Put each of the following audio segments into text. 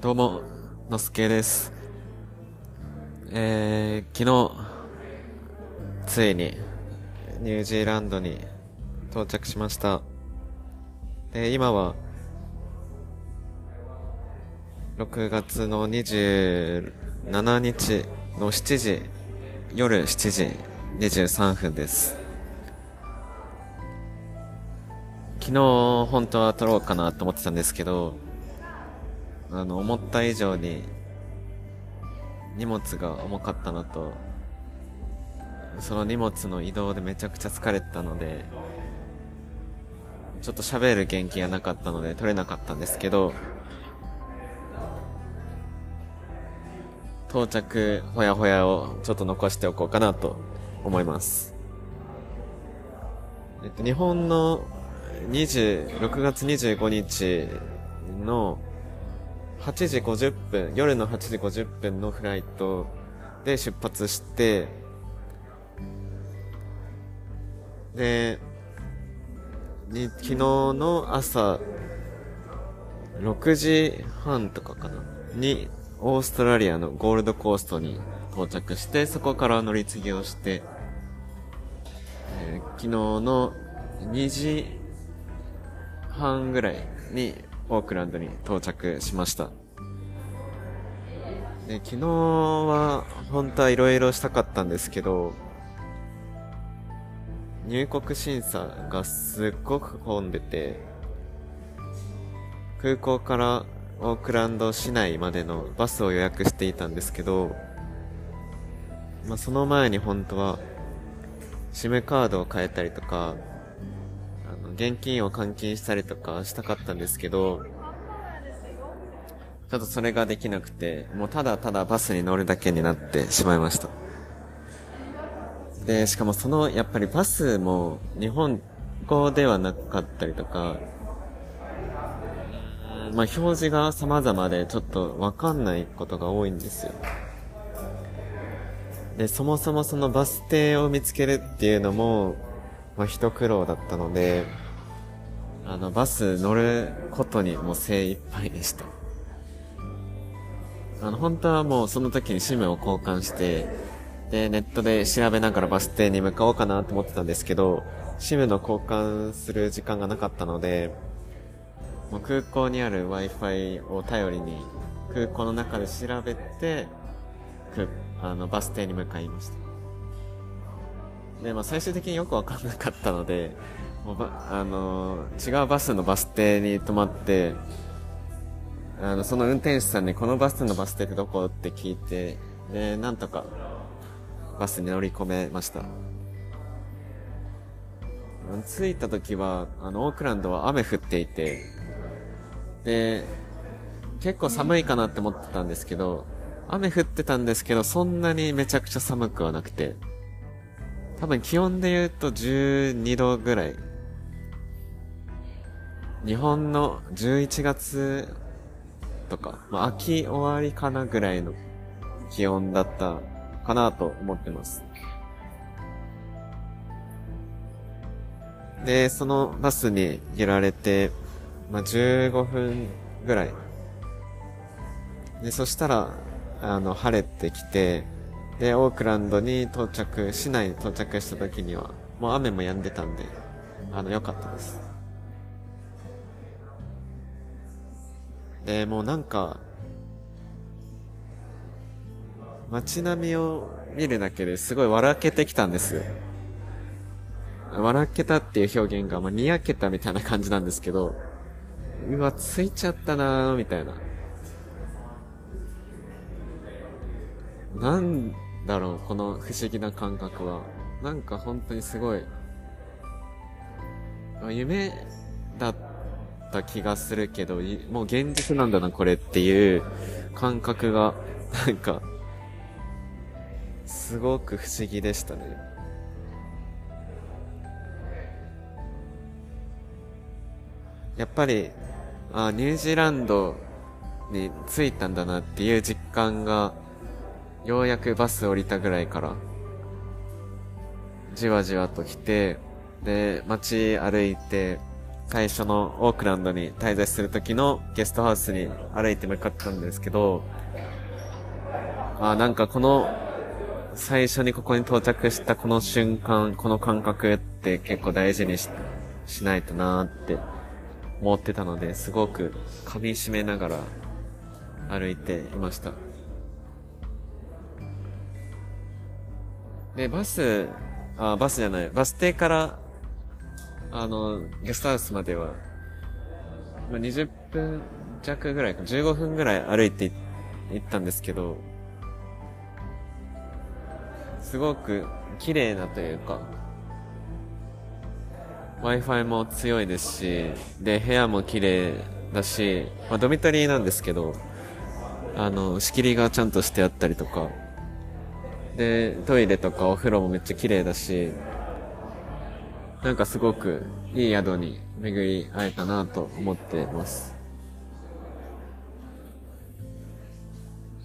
どうも、のすけです。えー、昨日、ついに、ニュージーランドに到着しました。で、今は、6月の27日の7時、夜7時23分です。昨日、本当は撮ろうかなと思ってたんですけど、あの、思った以上に荷物が重かったのと、その荷物の移動でめちゃくちゃ疲れてたので、ちょっと喋る元気がなかったので撮れなかったんですけど、到着ほやほやをちょっと残しておこうかなと思います。えっと、日本の26月25日の8時50分、夜の8時50分のフライトで出発して、で、に昨日の朝6時半とかかなにオーストラリアのゴールドコーストに到着して、そこから乗り継ぎをして、えー昨日の2時半ぐらいにオークランドに到着しました。で昨日は本当はいろいろしたかったんですけど、入国審査がすっごく混んでて、空港からオークランド市内までのバスを予約していたんですけど、まあ、その前に本当は、SIM カードを変えたりとか、現金を換金したりとかしたかったんですけど、ちょっとそれができなくて、もうただただバスに乗るだけになってしまいました。で、しかもその、やっぱりバスも日本語ではなかったりとか、まあ表示が様々でちょっとわかんないことが多いんですよ。で、そもそもそのバス停を見つけるっていうのも、まあ一苦労だったので、あの、バス乗ることにもう精一杯でした。あの、本当はもうその時に SIM を交換して、で、ネットで調べながらバス停に向かおうかなと思ってたんですけど、SIM の交換する時間がなかったので、もう空港にある Wi-Fi を頼りに、空港の中で調べて、くあの、バス停に向かいました。で、まあ最終的によくわかんなかったので、あの違うバスのバス停に止まって、あの、その運転手さんにこのバスのバス停ってどこ？って聞いて、で、なんとか、バスに乗り込めました。着いた時は、あの、オークランドは雨降っていて、で、結構寒いかなって思ってたんですけど、雨降ってたんですけど、そんなにめちゃくちゃ寒くはなくて、多分気温で言うと12度ぐらい。日本の11月とか、まあ、秋終わりかなぐらいの気温だったかなと思ってます。で、そのバスに揺られて、まあ、15分ぐらい。で、そしたら、あの、晴れてきて、で、オークランドに到着、市内に到着した時には、もう雨も止んでたんで、あの、良かったです。で、もうなんか、街並みを見るだけですごい笑けてきたんですよ。笑けたっていう表現が、まあ、にやけたみたいな感じなんですけど、うわ、ついちゃったなーみたいな。なんだろう、この不思議な感覚は。なんか本当にすごい、夢だったた気がするけど、いもう現実なんだな、これっていう感覚が、なんか、すごく不思議でしたね。やっぱり、あニュージーランドに着いたんだなっていう実感が、ようやくバス降りたぐらいから、じわじわと来て、で、街歩いて、最初のオークランドに滞在する時のゲストハウスに歩いて向かったんですけど、あなんかこの、最初にここに到着したこの瞬間、この感覚って結構大事にししないとなーって思ってたので、すごく噛み締めながら歩いていました。で、バス、あ、バスじゃない、バス停から、あの、ゲストハウスまでは、まあ、20分弱ぐらいか、15分ぐらい歩いて行ったんですけど、すごく綺麗なというか、Wi-Fi も強いですし、で、部屋も綺麗だし、まあ、ドミトリーなんですけど、あの、仕切りがちゃんとしてあったりとか、で、トイレとかお風呂もめっちゃ綺麗だし、なんかすごくいい宿に巡り会えたなと思ってます。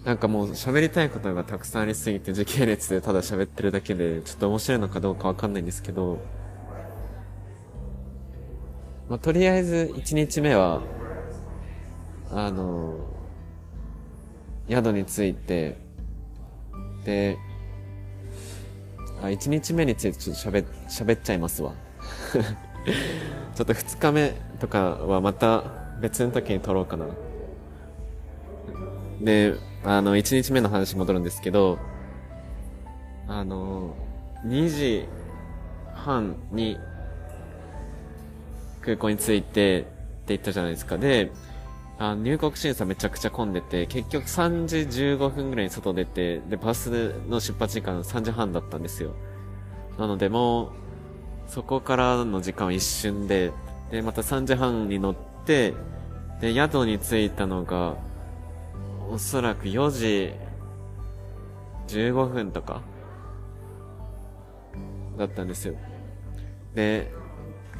なんかもう喋りたいことがたくさんありすぎて時系列でただ喋ってるだけでちょっと面白いのかどうかわかんないんですけど、まあ、とりあえず1日目は、あの、宿に着いて、で、あ、1日目についてちょっと喋、喋っちゃいますわ。ちょっと2日目とかはまた別の時に撮ろうかな。で、あの、1日目の話戻るんですけど、あの、2時半に空港に着いてって言ったじゃないですか。で、あ入国審査めちゃくちゃ混んでて、結局3時15分ぐらいに外出て、で、バスの出発時間3時半だったんですよ。なのでもう、そこからの時間は一瞬で、で、また3時半に乗って、で、宿に着いたのが、おそらく4時15分とか、だったんですよ。で、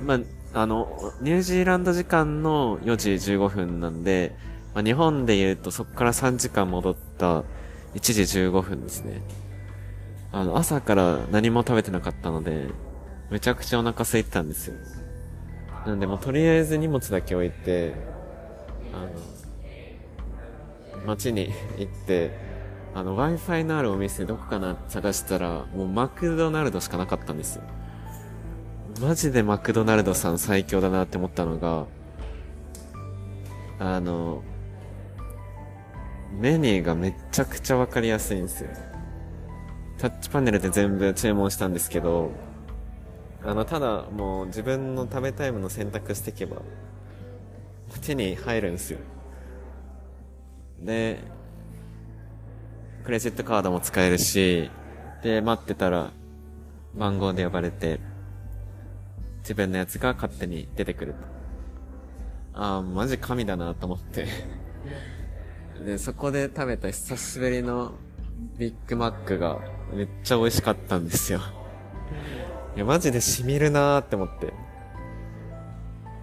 まあ、あの、ニュージーランド時間の4時15分なんで、まあ、日本で言うとそこから3時間戻った1時15分ですね。あの、朝から何も食べてなかったので、めちゃくちゃお腹空いてたんですよ。なんでもうとりあえず荷物だけ置いて、あの、街に行って、あの、Wi-Fi のあるお店どこかな探したら、もうマクドナルドしかなかったんですよ。マジでマクドナルドさん最強だなって思ったのが、あの、メニューがめちゃくちゃわかりやすいんですよ。タッチパネルで全部注文したんですけど、あの、ただもう自分の食べたいもの選択していけば、手に入るんですよ。で、クレジットカードも使えるし、で、待ってたら、番号で呼ばれて、自分のやつが勝手に出てくると。ああ、マジ神だなと思ってで、そこで食べた久しぶりのビッグマックがめっちゃ美味しかったんですよいや、マジで染みるなーって思って。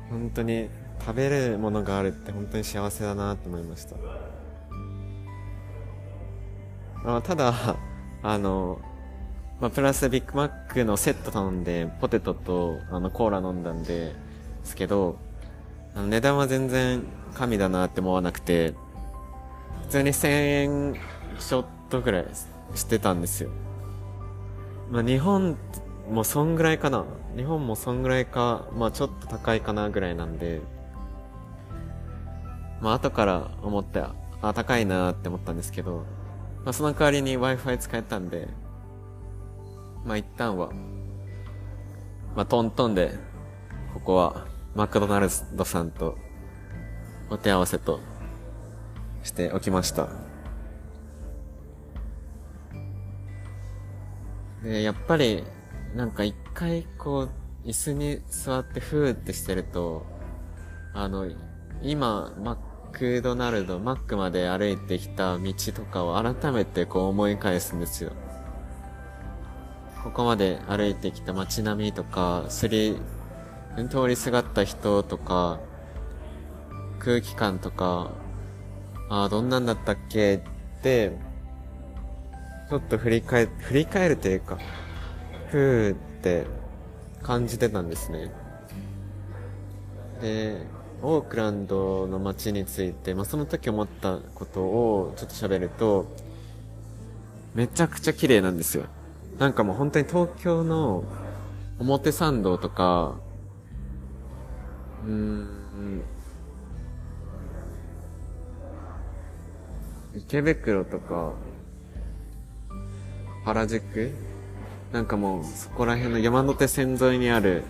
本当に食べるものがあるって本当に幸せだなって思いました。あただ、あの、まあ、プラスビッグマックのセット頼んで、ポテトと、あの、コーラ飲んだんで、すけど、あの、値段は全然神だなって思わなくて、普通に1000円ちょっとぐらいしてたんですよ。まあ、日本もうそんぐらいかな。日本もそんぐらいか、まあちょっと高いかなぐらいなんで、まあ後から思って、あ、高いなって思ったんですけど、まあその代わりに Wi-Fi 使えたんで、まあ一旦は、まあトントンで、ここはマクドナルドさんとお手合わせとしておきました。で、やっぱりなんか一回こう、椅子に座ってふーってしてると、あの、今、マックドナルド、マックまで歩いてきた道とかを改めてこう思い返すんですよ。ここまで歩いてきた街並みとか、すり、通りすがった人とか、空気感とか、ああ、どんなんだったっけって、ちょっと振り返、振り返るというか、ふーって感じてたんですね。で、オークランドの街について、まあ、その時思ったことをちょっと喋ると、めちゃくちゃ綺麗なんですよ。なんかもう本当に東京の表参道とか、うーん、池袋とか、原宿なんかもうそこら辺の山手線沿いにある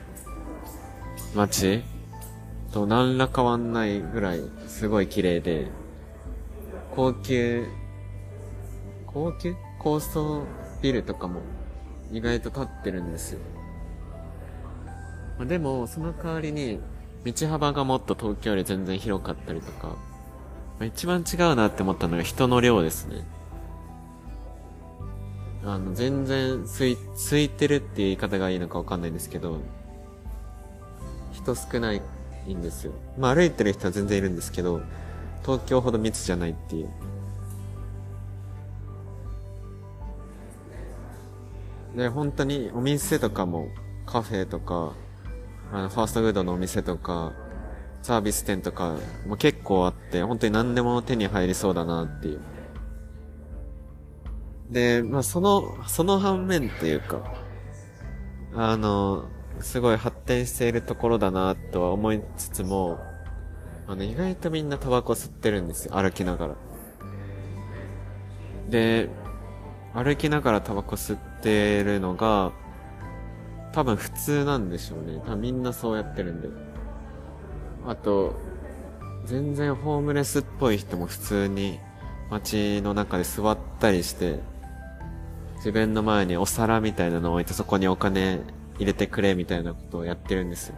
街と何ら変わんないぐらいすごい綺麗で、高級、高級？高層ビルとかも意外と立ってるんですよ。まあ、でも、その代わりに、道幅がもっと東京より全然広かったりとか、まあ、一番違うなって思ったのが人の量ですね。あの、全然空い、空いてるっていう言い方がいいのかわかんないんですけど、人少ないんですよ。まあ歩いてる人は全然いるんですけど、東京ほど密じゃないっていう。で、本当にお店とかも、カフェとか、あの、ファーストフードのお店とか、サービス店とかも結構あって、本当に何でも手に入りそうだなっていう。で、まあ、その、その反面というか、あの、すごい発展しているところだなとは思いつつも、あの、意外とみんなタバコ吸ってるんですよ、歩きながら。で、歩きながらタバコ吸ってるのが、多分普通なんでしょうね。多分みんなそうやってるんで。あと、全然ホームレスっぽい人も普通に街の中で座ったりして、自分の前にお皿みたいなのを置いてそこにお金入れてくれみたいなことをやってるんですよ。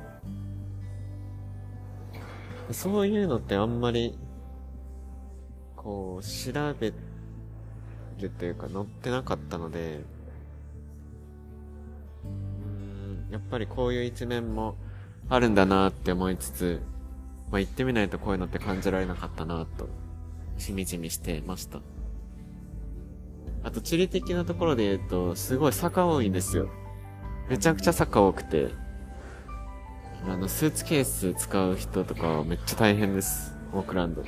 そういうのってあんまり、こう、調べるというか載ってなかったので、うん、やっぱりこういう一面もあるんだなって思いつつ、まあ、行ってみないとこういうのって感じられなかったなと、しみじみしてました。あと地理的なところで言うと、すごい坂多いんですよ。めちゃくちゃ坂多くて、あの、スーツケース使う人とかめっちゃ大変です。オークランド。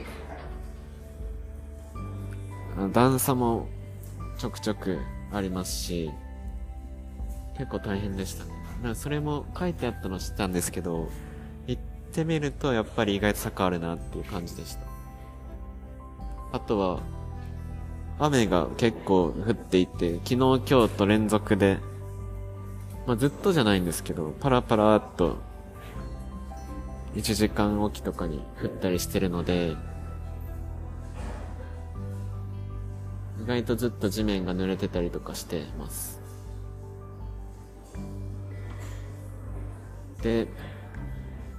あの段差もちょくちょくありますし、結構大変でしたね。だかそれも書いてあったの知ったんですけど、行ってみるとやっぱり意外と坂あるなっていう感じでした。あとは、雨が結構降っていて、昨日今日と連続で、まあ、ずっとじゃないんですけど、パラパラっと、1時間おきとかに降ったりしてるので、意外とずっと地面が濡れてたりとかしてます。で、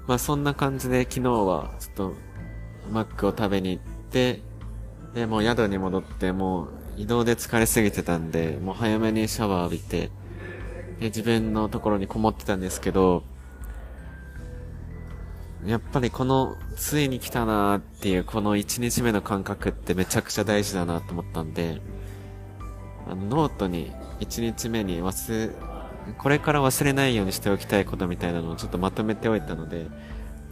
まあそんな感じで昨日はちょっとマックを食べに行って、で、もう宿に戻って、もう移動で疲れすぎてたんで、もう早めにシャワー浴びて、で、自分のところにこもってたんですけど、やっぱりこの、ついに来たなーっていう、この1日目の感覚ってめちゃくちゃ大事だなと思ったんで、あの、ノートに1日目に忘れ、これから忘れないようにしておきたいことみたいなのをちょっとまとめておいたので、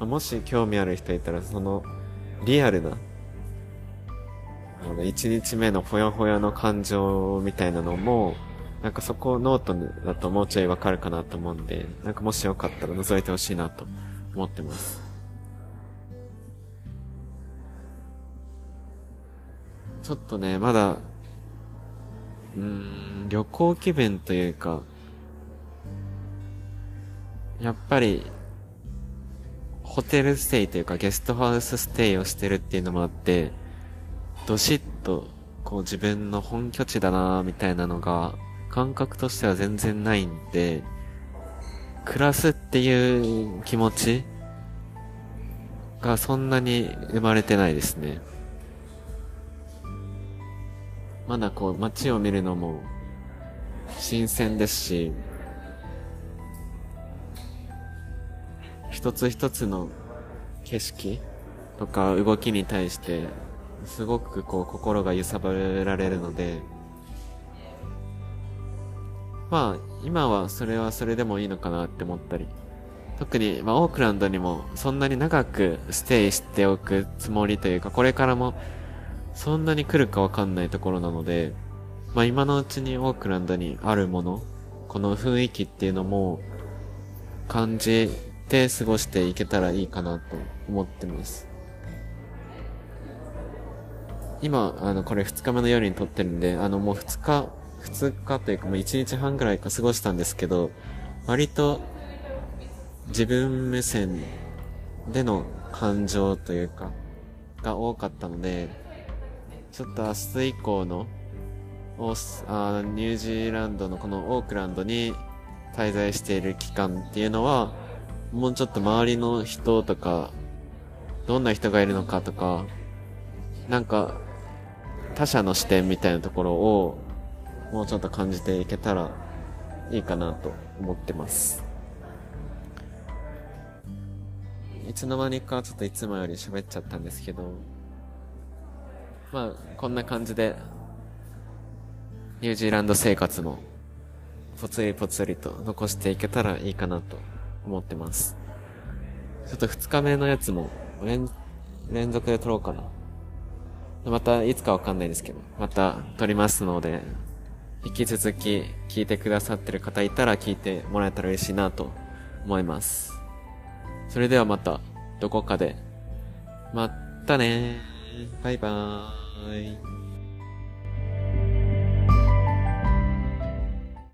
もし興味ある人いたら、その、リアルな、あの、1日目のほやほやの感情みたいなのも、なんかそこノートだともうちょいわかるかなと思うんで、なんかもしよかったら覗いてほしいなと思ってます。ちょっとね、まだ、うん、旅行気分というか、やっぱり、ホテルステイというかゲストハウスステイをしてるっていうのもあって、どしっと、こう自分の本拠地だなみたいなのが、感覚としては全然ないんで、暮らすっていう気持ちがそんなに生まれてないですね。まだこう街を見るのも新鮮ですし、一つ一つの景色とか動きに対してすごくこう心が揺さぶられるので、まあ今はそれはそれでもいいのかなって思ったり特に、まあ、オークランドにもそんなに長くステイしておくつもりというか、これからもそんなに来るかわかんないところなので、まあ、今のうちにオークランドにあるもの、この雰囲気っていうのも感じて過ごしていけたらいいかなと思ってます。今、あの、これ2日目の夜に撮ってるんで、あの、もう2日、2日というかもう1日半ぐらいか過ごしたんですけど、割と自分目線での感情というか、が多かったので、ちょっと明日以降のオースあニュージーランドのこのオークランドに滞在している期間っていうのは、もうちょっと周りの人とか、どんな人がいるのかとか、なんか、他者の視点みたいなところを、もうちょっと感じていけたらいいかなと思ってます。いつの間にかちょっといつもより喋っちゃったんですけど、まあ、こんな感じで、ニュージーランド生活も、ぽつりぽつりと残していけたらいいかなと思ってます。ちょっと二日目のやつも連、連続で撮ろうかな。また、いつかわかんないですけど、また撮りますので、引き続き聞いてくださってる方いたら聞いてもらえたら嬉しいなと思います。それではまた、どこかで。またねバイバーイ。